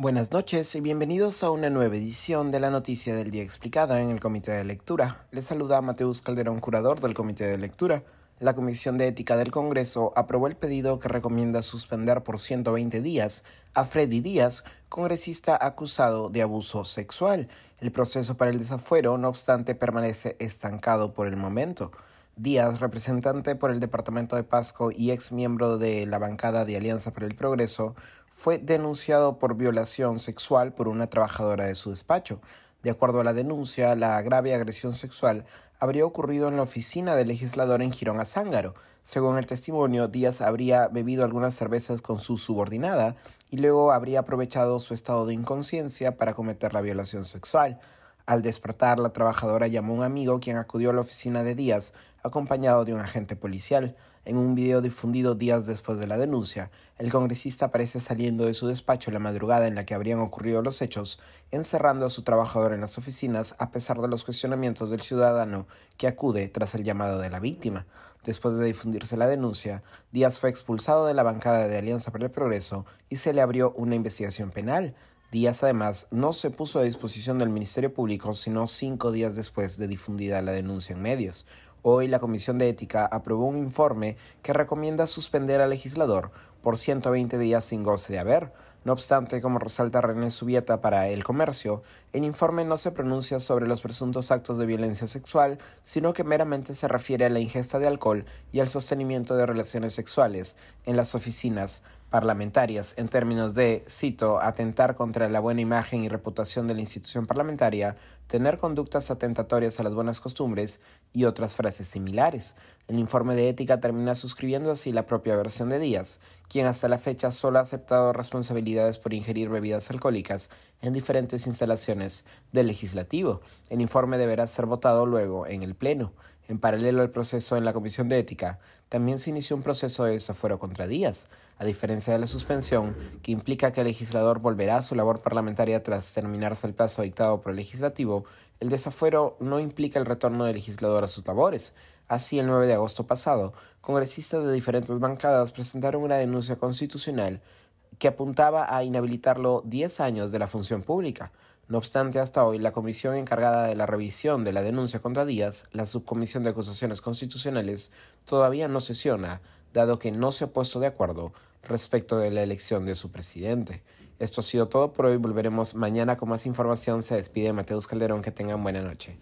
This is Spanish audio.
Buenas noches y bienvenidos a una nueva edición de la Noticia del Día Explicada en el Comité de Lectura. Les saluda Mateus Calderón, curador del Comité de Lectura. La Comisión de Ética del Congreso aprobó el pedido que recomienda suspender por 120 días a Freddy Díaz, congresista acusado de abuso sexual. El proceso para el desafuero, no obstante, permanece estancado por el momento. Díaz, representante por el Departamento de Pasco y ex miembro de la bancada de Alianza para el Progreso, fue denunciado por violación sexual por una trabajadora de su despacho. De acuerdo a la denuncia, la grave agresión sexual habría ocurrido en la oficina del legislador en Girón Azángaro. Según el testimonio, Díaz habría bebido algunas cervezas con su subordinada y luego habría aprovechado su estado de inconsciencia para cometer la violación sexual. Al despertar, la trabajadora llamó a un amigo quien acudió a la oficina de Díaz acompañado de un agente policial. En un video difundido días después de la denuncia, el congresista aparece saliendo de su despacho la madrugada en la que habrían ocurrido los hechos, encerrando a su trabajador en las oficinas a pesar de los cuestionamientos del ciudadano que acude tras el llamado de la víctima. Después de difundirse la denuncia, Díaz fue expulsado de la bancada de Alianza para el Progreso y se le abrió una investigación penal. Díaz además no se puso a disposición del Ministerio Público sino cinco días después de difundida la denuncia en medios. Hoy la Comisión de Ética aprobó un informe que recomienda suspender al legislador por 120 días sin goce de haber. No obstante, como resalta René Subieta para El Comercio, el informe no se pronuncia sobre los presuntos actos de violencia sexual, sino que meramente se refiere a la ingesta de alcohol y al sostenimiento de relaciones sexuales en las oficinas parlamentarias en términos de, cito, atentar contra la buena imagen y reputación de la institución parlamentaria, tener conductas atentatorias a las buenas costumbres y otras frases similares. El informe de ética termina suscribiendo así la propia versión de Díaz, quien hasta la fecha solo ha aceptado responsabilidades por ingerir bebidas alcohólicas en diferentes instalaciones del legislativo. El informe deberá ser votado luego en el Pleno. En paralelo al proceso en la Comisión de Ética, también se inició un proceso de desafuero contra Díaz, a diferencia de la suspensión, que implica que el legislador volverá a su labor parlamentaria tras terminarse el plazo dictado por el legislativo, el desafuero no implica el retorno del legislador a sus labores. Así, el 9 de agosto pasado, congresistas de diferentes bancadas presentaron una denuncia constitucional que apuntaba a inhabilitarlo 10 años de la función pública. No obstante, hasta hoy, la comisión encargada de la revisión de la denuncia contra Díaz, la Subcomisión de Acusaciones Constitucionales, todavía no sesiona, dado que no se ha puesto de acuerdo respecto de la elección de su presidente. Esto ha sido todo por hoy. Volveremos mañana con más información. Se despide Mateus Calderón. Que tengan buena noche.